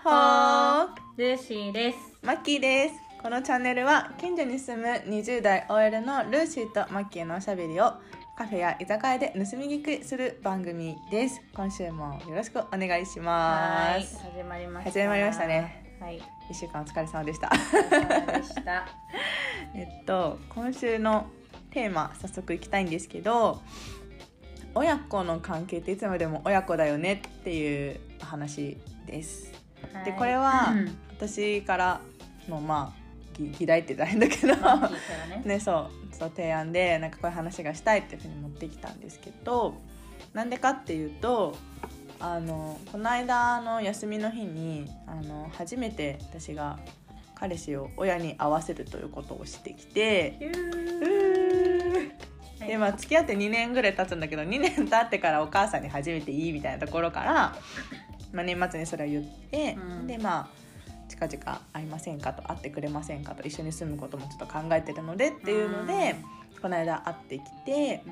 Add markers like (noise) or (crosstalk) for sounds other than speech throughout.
っほー。ルーシーです。マッキーです。このチャンネルは近所に住む20代 OL のルーシーとマッキーのおしゃべりをカフェや居酒屋で盗み聞きする番組です。今週もよろしくお願いしはい、ます。始まりました。始まりましたね。はい、1週間お疲れ様でした。お疲れ様でした。えっと今週のテーマ早速いきたいんですけど親子の関係っていつまでも親子だよねっていう話ですでこれはうん私からのまあ議議題って大変だけどね。ねそうそう提案でなんかこういう話がしたいっていうふうに持ってきたんですけどなんでかっていうとあのこの間の休みの日にあの初めて私が彼氏を親に会わせるということをしてきてでまあ付き合って2年ぐらい経つんだけど2年経ってからお母さんに初めていいみたいなところから、まあ、年末にそれを言って、うん。でまあ近々会いませんかと会ってくれませんかと一緒に住むこともちょっと考えてるのでっていうので、この間会ってきて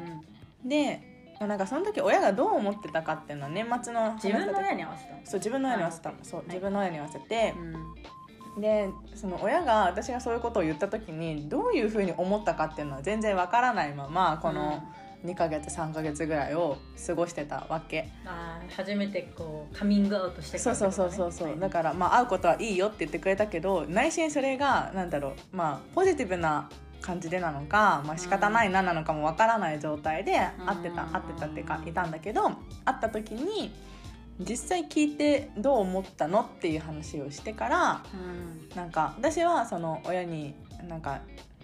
うん。で、まあ、なんかその時親がどう思ってたかっていうのは年末の話自分の親にに合わせたの？そう自分の親に合わせたの。そうはい。自分の親に合わせて、うん。でその親が私がそういうことを言った時にどういうふうに思ったかっていうのは全然わからないままこの2ヶ月3ヶ月ぐらいを過ごしてたわけ、あー初めてこうカミングアウトしてそうそうそうそうそう、だからまあ会うことはいいよって言ってくれたけど内心それがなんだろうまあポジティブな感じでなのか、まあ仕方ないななのかもわからない状態で会ってた、うん会ってたっていうかいたんだけど会った時に実際聞いてどう思ったのっていう話をしてからうん。なんか私はその親になんか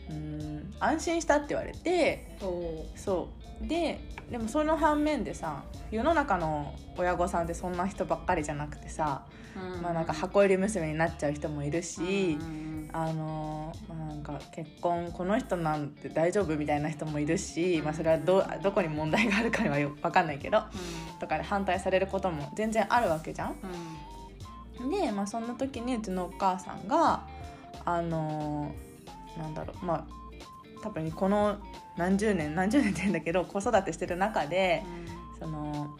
うーん安心したって言われておそうででもその反面でさ世の中の親御さんってそんな人ばっかりじゃなくてさ、ーまあなんか箱入り娘になっちゃう人もいるし、うん。あのまあなんか結婚この人なんて大丈夫みたいな人もいるし、まあ、それはどどこに問題があるかはよ分かんないけどとかで反対されることも全然あるわけじゃん。うん。で、まあ、そんな時にうちのお母さんがあのーなんだろうまあ多分この何十年何十年って言うんだけど子育てしてる中でその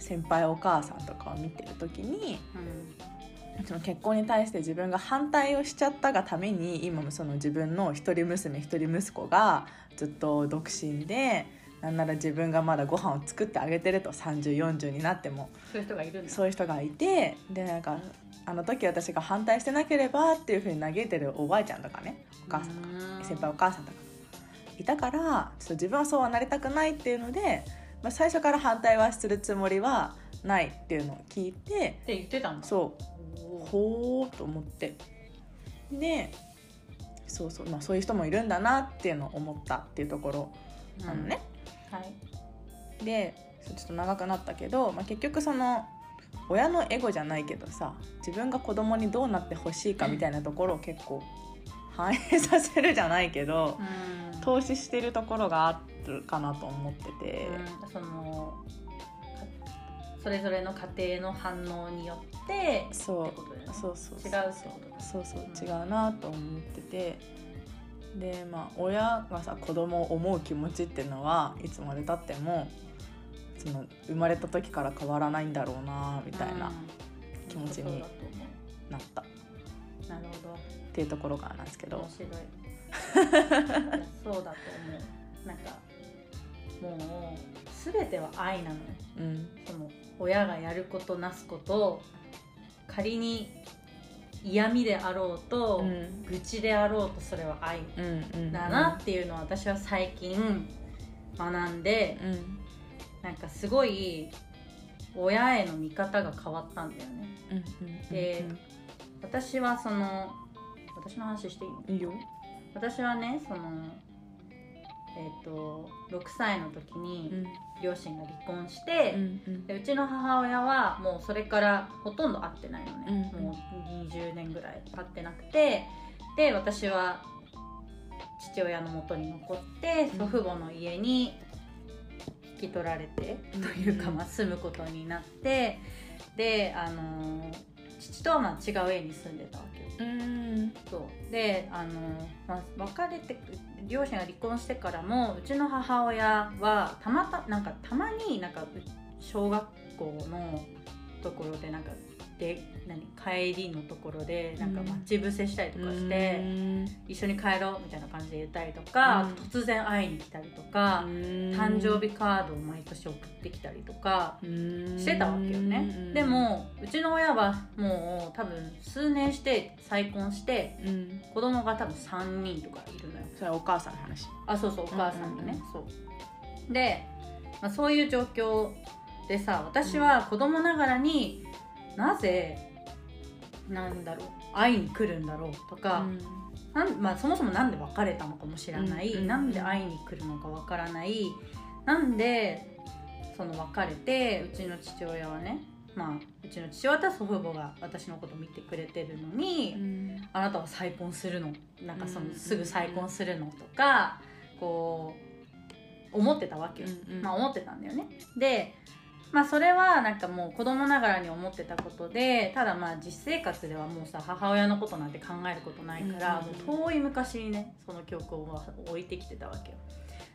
先輩お母さんとかを見てる時にうん。その結婚に対して自分が反対をしちゃったがために今もその自分の一人娘一人息子がずっと独身でなんなら自分がまだご飯を作ってあげてると3040になっても。そういう人がいるそういう人がいてでなんかあの時私が反対してなければっていうふうに嘆いてるおばあちゃんとかねお母さんとかうん。先輩お母さんとか。いたからちょっと自分はそうはなりたくないっていうので、まあ、最初から反対はするつもりはないっていうのを聞いてって言ってたんだ。そう。ほーと思って。でそうそう、まあ、そういう人もいるんだなっていうのを思ったっていうところなのね。はい。でちょっと長くなったけど、まあ、結局その親のエゴじゃないけどさ自分が子供にどうなってほしいかみたいなところを結構反映させるじゃないけどうん。投資してるところがあるかなと思ってて、うん。そのかそれぞれの家庭の反応によってそうそうそう。違うってことだ。そうそう違うなと思っててでまあ親がさ子供を思う気持ちっていうのはいつまでたってもその生まれた時から変わらないんだろうなみたいなうん気持ちになった。なるほど。ていうところからなんですけど。面白い。そうだと思う。なんかもう全ては愛なのよ。うん。その親がやることなすこと仮に嫌味であろうと、うん。愚痴であろうとそれは愛だなっていうのを私は最近学んで、うん。なんかすごい親への見方が変わったんだよね。で私はその私の話していいの？いいよ。私はねそのえっ、と6歳の時にうん両親が離婚して、うんうん。でうちの母親はもうそれからほとんど会ってないのね、うんもう20年ぐらい会ってなくてで私は父親のもとに残ってうん。祖父母の家に引き取られて、うんというか、まあ、住むことになってであのー父とはまあ違う家に住んでたわけよ。うん。そう。であの、まあ、別れて両親が離婚してからもうちの母親はたまたなんかたまになんかう小学校のところでなんかで何帰りのところでなんかうん。待ち伏せしたりとかして、うん。一緒に帰ろうみたいな感じで言ったりとか、うん。突然会いに来たりとか、誕生日カードを毎年送ってきたりとかしてたわけよね、で、もうちの親はもう多分数年して再婚してうん、子供が多分3人とかいるのよ。それはお母さんの話。あそうそうお母さんがね、そう。で、まあ、そういう状況でさ私は子供ながらになぜなんだろう会いに来るんだろうとか、なんまあ、そもそもなんで別れたのかも知らない、うんで会いに来るのかわからないなんでその別れてうちの父親はねまあうちの父親と祖父母が私のこと見てくれてるのに、うん。あなたは再婚するのなんかそうんのすぐ再婚するのとかこう思ってたわけよ、うんうん。まあ思ってたんだよね。でまあそれはなんかもう子供ながらに思ってたことでただまあ実生活ではもうさ母親のことなんて考えることないから、うんうんもう遠い昔にねその記憶を置いてきてたわけよ。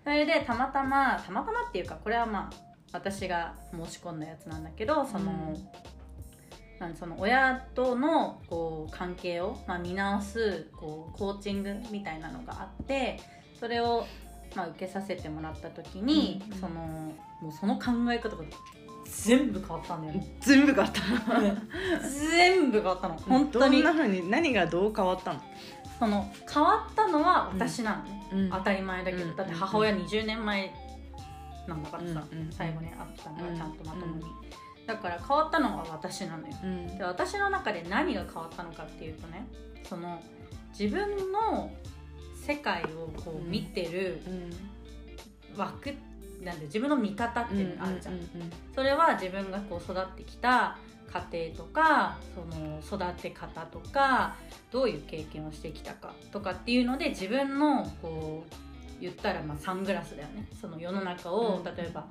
それでたまたまたまたまっていうかこれはまあ私が申し込んだやつなんだけどその、うんその親とのこう関係を、まあ、見直すこうコーチングみたいなのがあってそれを、まあ、受けさせてもらった時に、うんうん。そのもうその考え方が全部変わったんだよね。全部変わった。全部変わったの。本当に。どんなふうに何がどう変わったの、その変わったのは私なのね、うん。当たり前だけど、うん。だって母親20年前なんだからさ、うんうん最後に会ったのうんがちゃんとまともに、だから変わったのは私なのよ。うん。で私の中で何が変わったのかっていうとねその自分の世界をこう見てる枠、なんで自分の見方っていうのがあるじゃん,、それは自分がこう育ってきた家庭とかその育て方とかどういう経験をしてきたかとかっていうので自分のこう言ったらまあサングラスだよね。その世の中をうん例えば、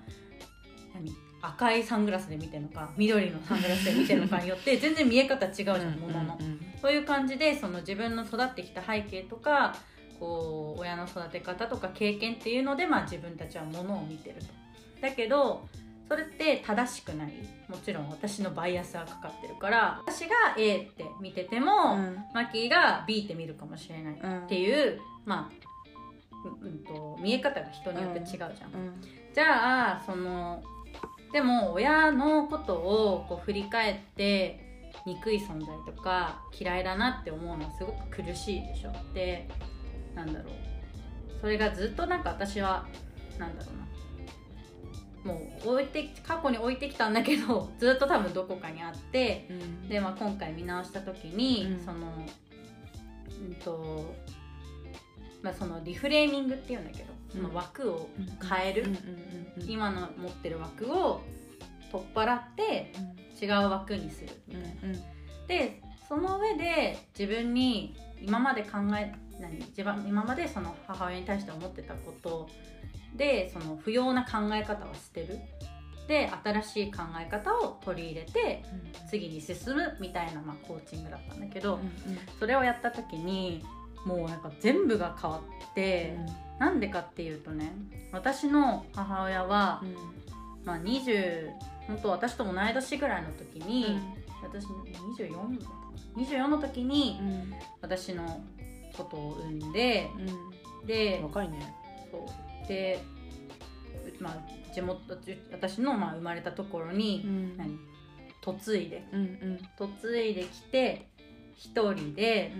何？赤いサングラスで見てるのか緑のサングラスで見てるのかによって (laughs) 全然見え方違うじゃん、ものの。そういう感じでその自分の育ってきた背景とかこう親の育て方とか経験っていうので、まあ、自分たちはものを見てると。だけどそれって正しくない。もちろん私のバイアスがかかってるから私が A って見てても、マキーが B って見るかもしれないっていう、まあうんうんと見え方が人によって違うじゃん。じゃあそのでも親のことをこう振り返って憎い存在とか嫌いだなって思うのはすごく苦しいでしょ。でなんだろう。それがずっとなんか私はなんだろうな。もう置いて過去に置いてきたんだけど (laughs) ずっと多分どこかにあってで、まあ、今回見直した時に、うん。そのうんとまあそのリフレーミングっていうんだけどその枠を変える、今の持ってる枠を取っ払って違う枠にするみたいな。でその上で自分に今まで考え何自分今までその母親に対して思ってたことでその不要な考え方は捨てる。で新しい考え方を取り入れて次に進むみたいな、まあ、コーチングだったんだけど、それをやった時にもうなんか全部が変わって、なんでかっていうとね私の母親は、まあ、20本当私と同い年ぐらいの時に、私24だ24の時に私のことを産んでで若いね。そう。で、まあ、地元私のまあ生まれたところに、何？嫁いで。嫁いできて一人で、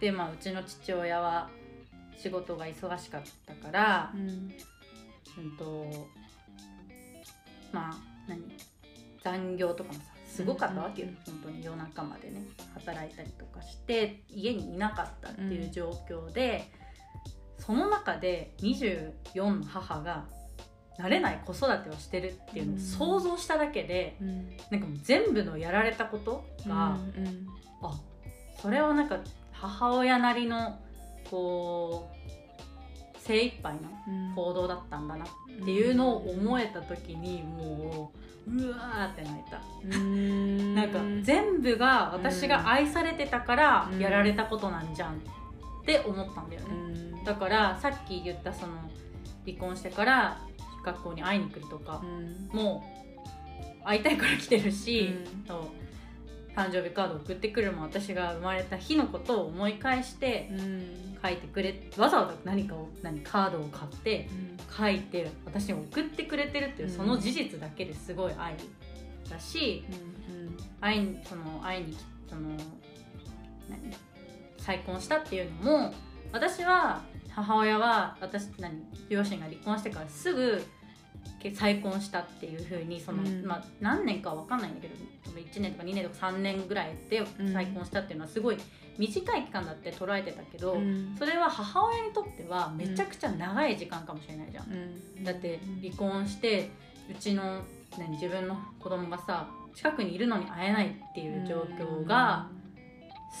で、まあ、うちの父親は仕事が忙しかったから、うんとまあ何？残業とかもさすごかったわけよ、本当に夜中までね働いたりとかして家にいなかったっていう状況で、その中で24の母が慣れない子育てをしてるっていうのを想像しただけで、なんかもう全部のやられたことが、あそれはなんか母親なりのこう精一杯の行動だったんだなっていうのを思えた時にもううわーって泣いた。なんか全部が私が愛されてたからやられたことなんじゃんって思ったんだよね。だからさっき言ったその離婚してから学校に会いに来るとかもう会いたいから来てるし、誕生日カード送ってくるも私が生まれた日のことを思い返して書いてくれわざわざ何かを何カードを買って書いて私に送ってくれてるっていうその事実だけですごい愛だし、愛にその愛にその何？再婚したっていうのも私は母親は私何？両親が離婚してからすぐ再婚したっていうふうにその、うん、まあ、何年か分かんないんだけど1年とか2年とか3年ぐらいで再婚したっていうのはすごい短い期間だって捉えてたけど、うん、それは母親にとってはめちゃくちゃ長い時間かもしれないじゃん。うん、だって離婚してうちの、ね、自分の子供がさ近くにいるのに会えないっていう状況が。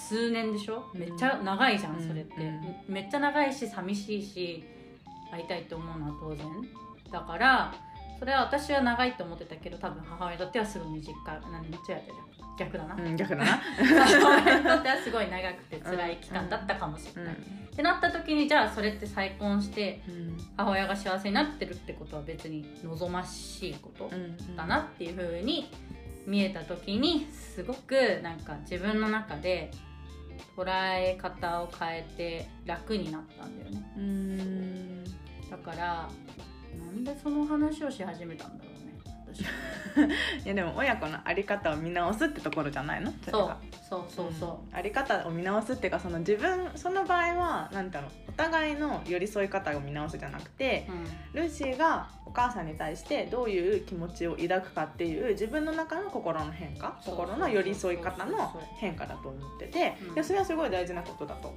数年でしょ？めっちゃ長いじゃんそれって、めっちゃ長いし寂しいし会いたいと思うのは当然。だからそれは私は長いと思ってたけど多分母親にとってはすごい短い何めっちゃやってる逆だな、うん、逆だな。母親にとってはすごい長くて辛い期間だったかもしれない、うん、ってなった時にじゃあそれって再婚して母親が幸せになってるってことは別に望ましいことだなっていうふうに見えた時にすごくなんか自分の中で捉え方を変えて楽になったんだよね。だからなんでその話をし始めたんだろうね私 (laughs) いやでも親子の在り方を見直すってところじゃないの？そうそうそうそう、うん、在り方を見直すっていうかその自分その場合は何だろうお互いの寄り添い方を見直すじゃなくて、うん、ルーシーがお母さんに対してどういう気持ちを抱くかっていう自分の中の心の変化心の寄り添い方の変化だと思ってて、うん、いやそれはすごい大事なことだと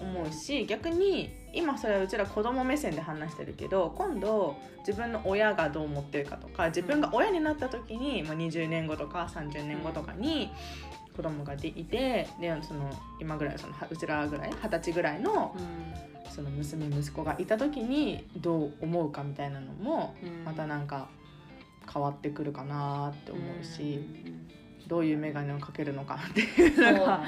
思うし逆に今それはうちら子供目線で話してるけど今度自分の親がどう思ってるかとか自分が親になった時に、まあ、20年後とか30年後とかに子供がでいてでその今ぐらいそのうちらぐらい二十歳ぐらいの,、その娘息子がいた時にどう思うかみたいなのもまたなんか変わってくるかなって思うし。どういう眼鏡をかけるのかっていうのが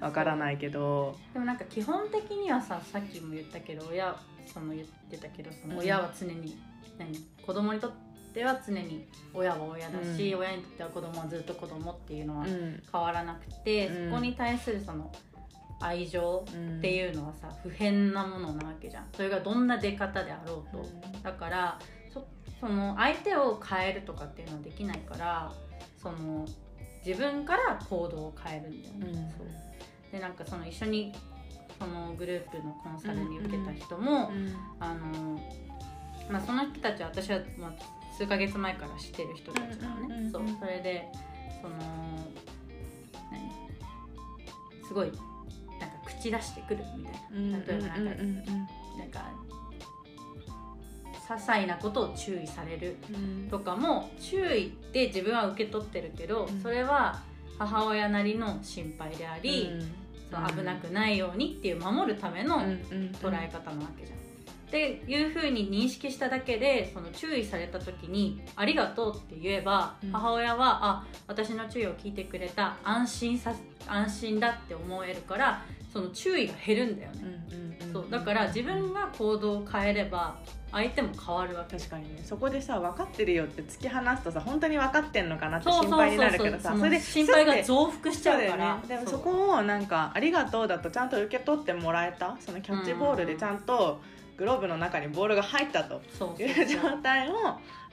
わからないけど。でもなんか基本的にはささっきも言ったけど親その言ってたけどその親は常に、うん、何？子供にとっては常に親は親だし、うん、親にとっては子供はずっと子供っていうのは変わらなくて、うん、そこに対するその愛情っていうのはさ、不変なものなわけじゃん。それがどんな出方であろうと、だからそその相手を変えるとかっていうのはできないからその自分から行動を変えるんだよね、うん、そう。でなんかその一緒にそのグループのコンサルに受けた人も、うん。うん、あのまあ、その人たちは私は、まあ、数ヶ月前から知ってる人たちなのね、そう。それでその何？すごいなんか口出してくるみたいな、例えばなんか、なんか些細なことを注意される。とかも、注意って自分は受け取ってるけど、それは母親なりの心配であり、その危なくないようにっていう守るための捉え方なわけじゃん。っていうふうに認識しただけでその注意された時に「ありがとう」って言えば、母親は「あ私の注意を聞いてくれた安心さ安心だ」って思えるからその注意が減るんだよね、そうだから自分が行動を変えれば相手も変わるわけ。確かにね。そこでさ分かってるよって突き放すとさ本当に分かってんのかなって心配になるけどさそれで心配が増幅しちゃうから、ね、でもそこをなんか「ありがとう」だとちゃんと受け取ってもらえた？そのキャッチボールでちゃんとグローブの中にボールが入ったという状態を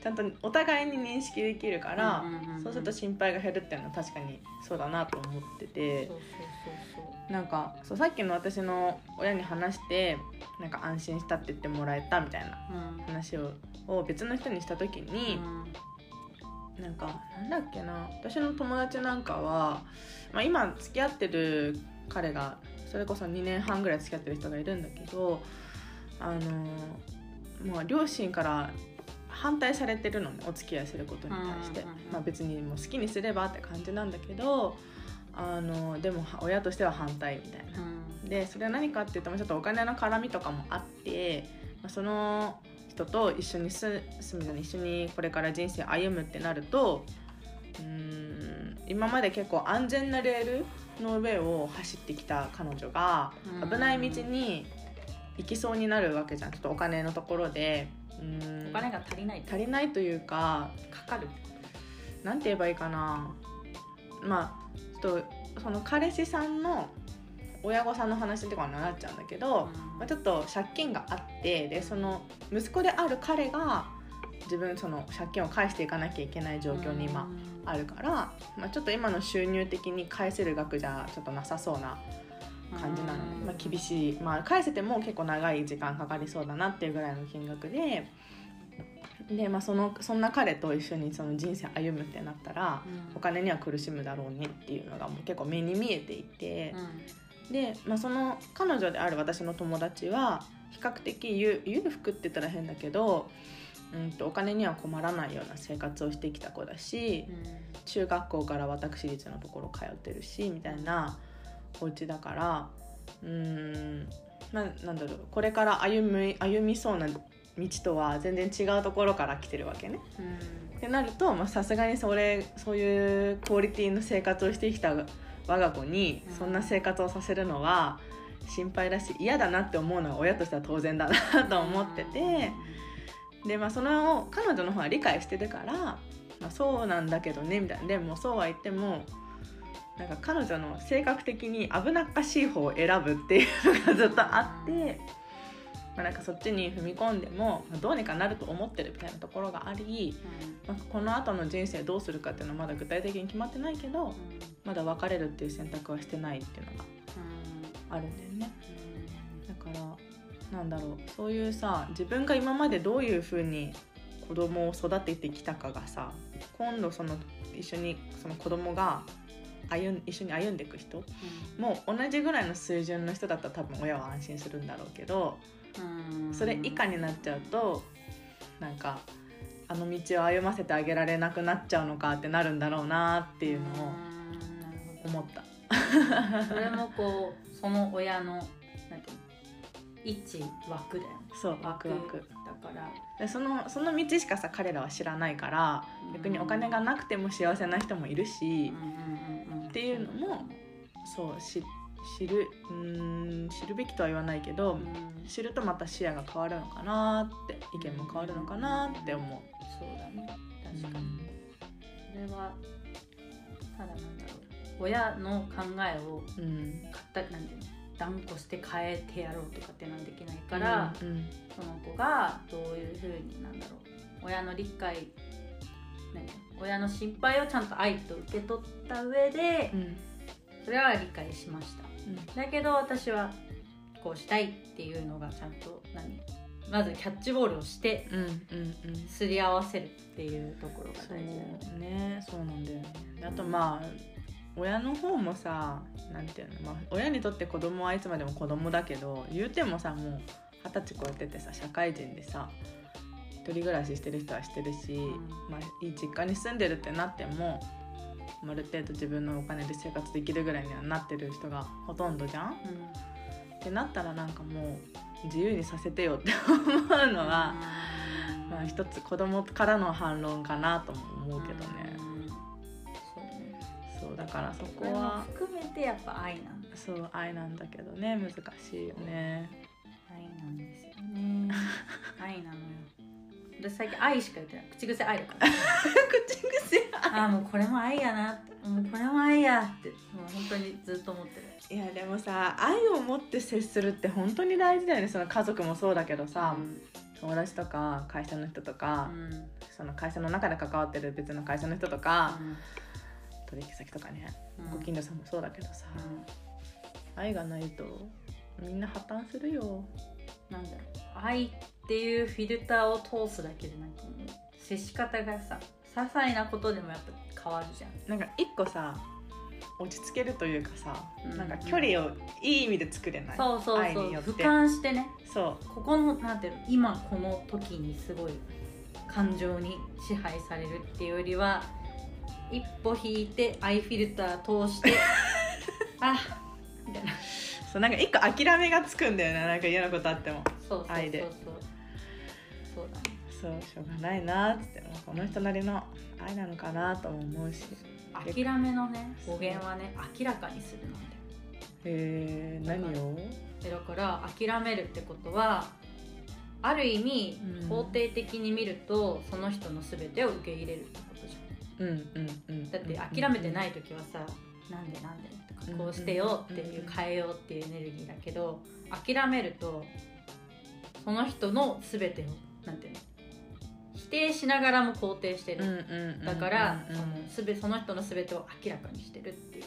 ちゃんとお互いに認識できるから、そうすると心配が減るっていうのは確かにそうだなと思ってて。なんかそうさっきの私の親に話してなんか安心したって言ってもらえたみたいな話を,、を別の人にした時に、うん、なんかなんだっけな私の友達なんかは、まあ、今付き合ってる彼がそれこそ2年半ぐらい付き合ってる人がいるんだけどあのまあ両親から反対されてるのねお付き合いすることに対して、まあ、別にもう好きにすればって感じなんだけどあのでも親としては反対みたいな。うん、でそれは何かっていうとちょっとお金の絡みとかもあって、まあ、その人と一緒に住む一緒にこれから人生歩むってなるとうん今まで結構安全なレールの上を走ってきた彼女が危ない道に行きそうになるわけじゃん。ちょっとお金のところで。うん。お金が足りない。足りないというかかかる。なんて言えばいいかな。まあちょっとその彼氏さんの親御さんの話とかになっちゃうんだけど、まあ、ちょっと借金があってでその息子である彼が自分その借金を返していかなきゃいけない状況に今あるから、まあ、ちょっと今の収入的に返せる額じゃちょっとなさそうな感じなので、まあ、厳しい、まあ、返せても結構長い時間かかりそうだなっていうぐらいの金額で。でまあ、そのそんな彼と一緒にその人生歩むってなったら、お金には苦しむだろうねっていうのがもう結構目に見えていて、で、まあ、その彼女である私の友達は比較的裕福って言ったら変だけど、うんと、お金には困らないような生活をしてきた子だし、うん、中学校から私立のところ通ってるしみたいなお家だからうんななんだろうこれから歩み歩みそうな道とは全然違うところから来てるわけね。うん、ってなるとさすがにそれそういうクオリティの生活をしてきた我が子にそんな生活をさせるのは心配だし嫌だなって思うのは親としては当然だなと思ってて。でまあその彼女の方は理解してるから、まあ、そうなんだけどねみたいな。でもそうは言ってもなんか彼女の性格的に危なっかしい方を選ぶっていうのがずっとあって。まあ、なんかそっちに踏み込んでもどうにかなると思ってるみたいなところがあり、うん、まあ、この後の人生どうするかっていうのはまだ具体的に決まってないけど、うん、まだ別れるっていう選択はしてないっていうのがあるんだよね。だからなんだろうそういうさ自分が今までどういうふうに子供を育ててきたかがさ今度その一緒にその子供が歩ん一緒に歩んでいく人、うん、もう同じぐらいの水準の人だったら多分親は安心するんだろうけどそれ以下になっちゃうとなんかあの道を歩ませてあげられなくなっちゃうのかってなるんだろうなっていうのを思った。(laughs) それもこうその親のなんて一枠だよそう枠枠。だから。でそのその道しかさ彼らは知らないから逆にお金がなくても幸せな人もいるし、っていうのもそう知知るうん知るべきとは言わないけど、うん、知るとまた視野が変わるのかなって意見も変わるのかなって思う。そうだね。確かに、それはただなんだろう。親の考えを、うん、かったなんていうの？断固して変えてやろうとかっていうのはできないから、うんうん、その子がどういうふうになんだろう。親の理解親の心配をちゃんと愛と受け取った上で、うん、それは理解しました。だけど私はこうしたいっていうのがちゃんと何？まずキャッチボールをしてすり合わせるっていうところが大事だよね。そうなんだよね。あとまあ親の方もさなんていうの、まあ、親にとって子供はいつまでも子供だけど言うてもさもう二十歳超えててさ社会人でさ一人暮らししてる人はしてるし、うん、まあ、いい実家に住んでるってなってもある程度自分のお金で生活できるぐらいにはなってる人がほとんどじゃん、うん、ってなったらなんかもう自由にさせてよって思うのは、まあ一つ子供からの反論かなとも思うけどね。そうだからそこは含めてやっぱ愛なんだ。そう愛なんだけどね。難しいよね。愛なんですよね。愛なのよ私最近愛しか言ってない。口癖愛だから。(laughs) 口癖。ああもうこれも愛やなもうこれも愛やって。もう本当にずっと思ってる。いやでもさ愛を持って接するって本当に大事だよね。その家族もそうだけどさ、うん、友達とか会社の人とか、うん、その会社の中で関わってる別の会社の人とか、うん、取引先とかね、ご近所さんもそうだけどさ、愛がないとみんな破綻するよ。なんだろう。愛っていうフィルターを通すだけでなんか接し方がさ些細なことでもやっぱ変わるじゃん。なんか一個さ落ち着けるというかさ、うん、なんか距離をいい意味で作れない。そうそうそう。俯瞰してね。そう。ここのなんていうの今この時にすごい感情に支配されるっていうよりは一歩引いてアイフィルター通して (laughs) あみたいな。そうなんか一個諦めがつくんだよね。なんか嫌なことあっても。そうそう愛でそう。だねそうしょうがないなっつってこの人なりの愛なのかなとも思うし。諦めのね語源はね明らかにするなんで。へえ何を？だから諦めるってことはある意味、肯定的に見るとその人の全てを受け入れるってことじゃん,、うんうんうん、だって諦めてない時はさなんでなんでとかこうしてよっていう変えようっていうエネルギーだけど諦めるとその人の全てをなんていうの？否定しながらも肯定してる、だからそのすべその人の全てを明らかにしてるっていう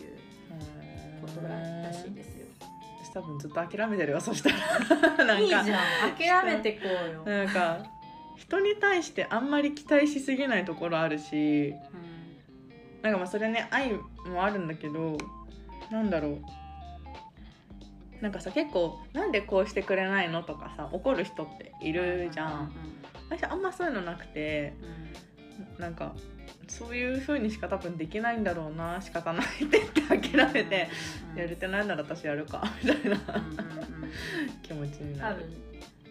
ことらしいですよ。多分ずっと諦めてるよそしたら。(laughs) なんかいいじゃん。諦めてこうよ。なんか人に対してあんまり期待しすぎないところあるし、うん、なんかまあそれね愛もあるんだけどなんだろう。なんかさ結構「なんでこうしてくれないの?」とかさ怒る人っているじゃん。私あんまそういうのなくて、うん、なんかそういうふうにしか多分できないんだろうな仕方ないって言って諦めて、やれてないなら私やるか (laughs) みたいな気持ちになる。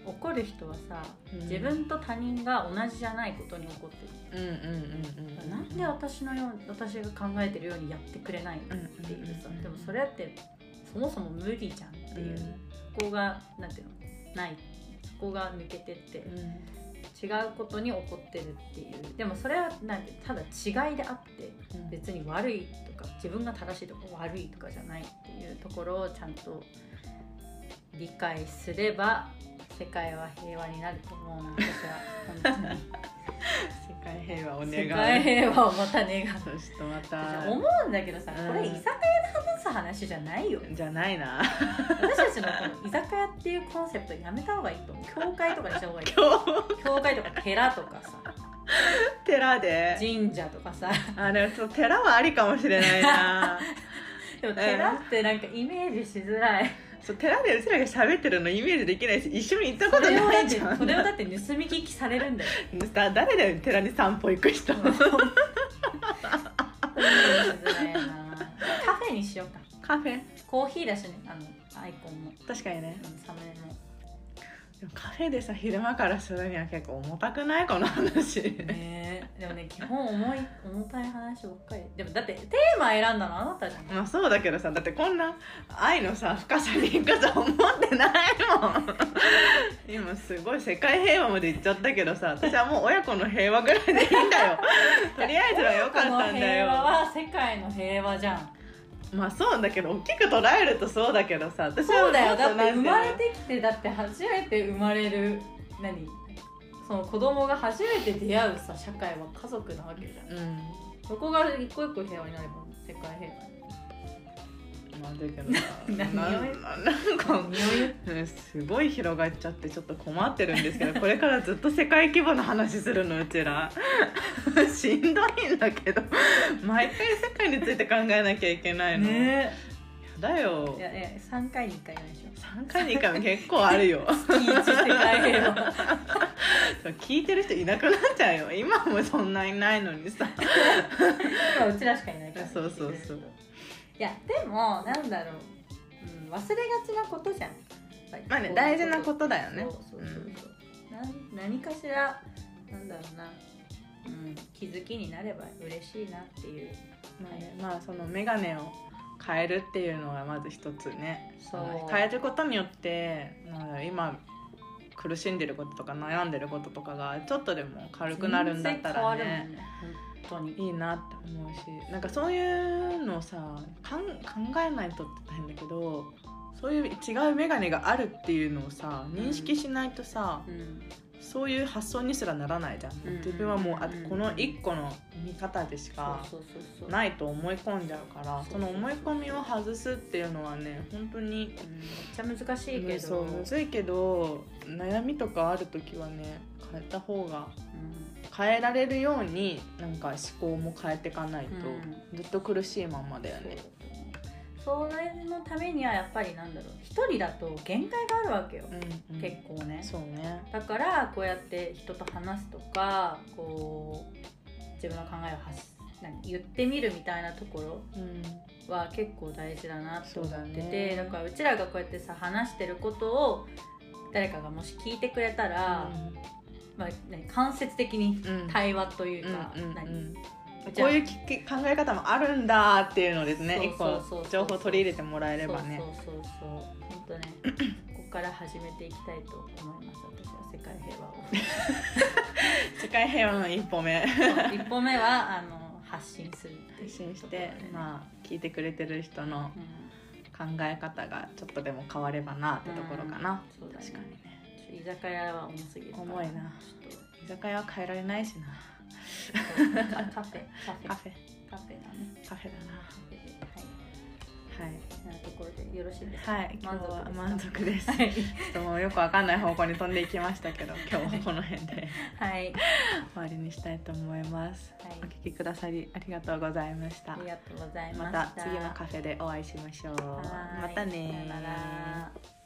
怒る人はさ、うん、自分と他人が同じじゃないことに怒ってる、うんうんうんうん、なんで私のよう私が考えてるようにやってくれないのっていうさ、でもそれってそもそも無理じゃんっていう、ここがなんていうのない。そこが抜けてって、違うことに起こってるっていう。でもそれはなんてただ違いであって、別に悪いとか自分が正しいとか悪いとかじゃないっていうところをちゃんと理解すれば世界は平和になると思うな私は。本当に世界平和を願う。世界平和をまた願う。そしてまた。思うんだけどさ、これ居酒屋で話す話じゃないよ。じゃないな。私たちのこの居酒屋っていうコンセプトやめた方がいいと思う。教会とかにした方がいい。(laughs) 教会とか寺とかさ。寺で。神社とかさ。あでもそう寺はありかもしれないな。(laughs) でも寺ってなんかイメージしづらいそう寺でうちらが喋ってるのイメージできないし一緒に行ったことないじゃん。それをだって盗み聞きされるんだよ。(laughs) だ誰だよ寺に散歩行く人。(laughs) カフェにしようか。カフェ？コーヒーだしねあのアイコンも。確かにね、うん、サムネのカフェでさ昼間からするには結構重たくない？この話。ねでもね基本重い重たい話ばっかり。でもだってテーマ選んだのあなたじゃん。まあそうだけどさだってこんな愛のさ深さに行くと思ってないもん。今すごい世界平和まで行っちゃったけどさ私はもう親子の平和ぐらいでいいんだよ。(laughs) とりあえずはよかったんだよ。平和は世界の平和じゃんまあそうだけど大きく捉えるとそうだけどさ私はそうだよ。だって生まれてきてだって初めて生まれる何？その子供が初めて出会うさ社会は家族なわけじゃん、うん、そこが一個一個平和になれば世界平和にまあだけどさ (laughs) なんかすごい広がっちゃってちょっと困ってるんですけど (laughs) これからずっと世界規模の話するのうちら。(laughs) しんどいんだけど。毎回世界について考えなきゃいけないの。ねだよ。いやいや3回に1回やりましょう。3回に1回も結構あるよ。(laughs) 聞いてる人いなくなっちゃうよ。今もそんないないのにさ。今うちらしかいないからそうそうそう。いやでもなんだろう、うん、忘れがちなことじゃん。まあね大事なことだよね。そうそうそう何かしらなんだろうな、うん、気づきになれば嬉しいなっていう。まあねまあその眼鏡を変えるっていうのがまず一つね。そう。変えることによって今苦しんでることとか悩んでることとかがちょっとでも軽くなるんだったらね。ね当に。いいなって思うし。なんかそういうのをさかん考えないとって大変だけどそういう違う眼鏡があるっていうのをさ認識しないとさ、うん、そういう発想にすらならないじゃん、うん、自分はもうあこの1個の見方でしかないと思い込んじゃうからその思い込みを外すっていうのはね本当に、めっちゃ難しいけど。そうむずいけど悩みとかある時はね変えた方が、変えられるようになんか思考も変えていかないと、ずっと苦しいままだよね。それのためにはやっぱりなんだろう一人だと限界があるわけよ、うんうん、結構ね。そうね。だからこうやって人と話すとかこう自分の考えを発何言ってみるみたいなところは結構大事だなと思ってて、だ、ね,、からうちらがこうやってさ話してることを誰かがもし聞いてくれたら、うん。まあ、ね、間接的に対話というか、うん、何こういう考え方もあるんだっていうのですね。一個情報取り入れてもらえればね。そうそうそう本当ねここから始めていきたいと思います。私は世界平和を。世界平和の一歩目。一歩目はあの発信する発信して、まあ聞いてくれてる人の考え方がちょっとでも変わればなってところかな、うん、確かにね。居酒屋は重すぎる重いな。居酒屋は変えられないしなカフェカフェ。カフェ。カフェだね。カフェだな。はい、なところでよろしい。ですか。はい、今日は満足です。はい、ちょっともうよくわかんない。方向に飛んでい。きましたけど、今日もこの辺ではい、終わりにしたい。と思い。ます。はい、お聞きくださりありがとうござい。ました。ありがとうござい。また次のカフェでお会い。しましょう。またね。